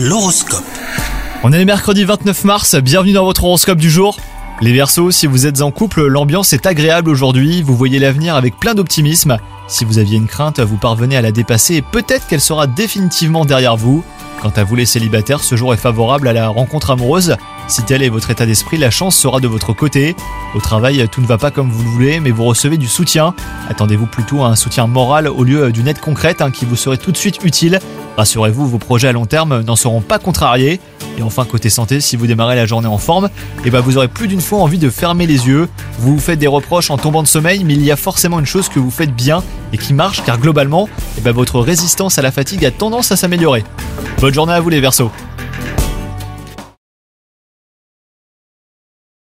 L'horoscope. On est mercredi 29 mars, bienvenue dans votre horoscope du jour. Les Verseaux, si vous êtes en couple, l'ambiance est agréable aujourd'hui, vous voyez l'avenir avec plein d'optimisme. Si vous aviez une crainte, vous parvenez à la dépasser et peut-être qu'elle sera définitivement derrière vous. Quant à vous les célibataires, ce jour est favorable à la rencontre amoureuse. Si tel est votre état d'esprit, la chance sera de votre côté. Au travail, tout ne va pas comme vous le voulez, mais vous recevez du soutien. Attendez-vous plutôt à un soutien moral au lieu d'une aide concrète hein, qui vous serait tout de suite utile. Rassurez-vous, vos projets à long terme n'en seront pas contrariés. Et enfin, côté santé, si vous démarrez la journée en forme, eh ben vous aurez plus d'une fois envie de fermer les yeux. Vous vous faites des reproches en tombant de sommeil, mais il y a forcément une chose que vous faites bien et qui marche, car globalement, eh ben votre résistance à la fatigue a tendance à s'améliorer. Bonne journée à vous les Verseaux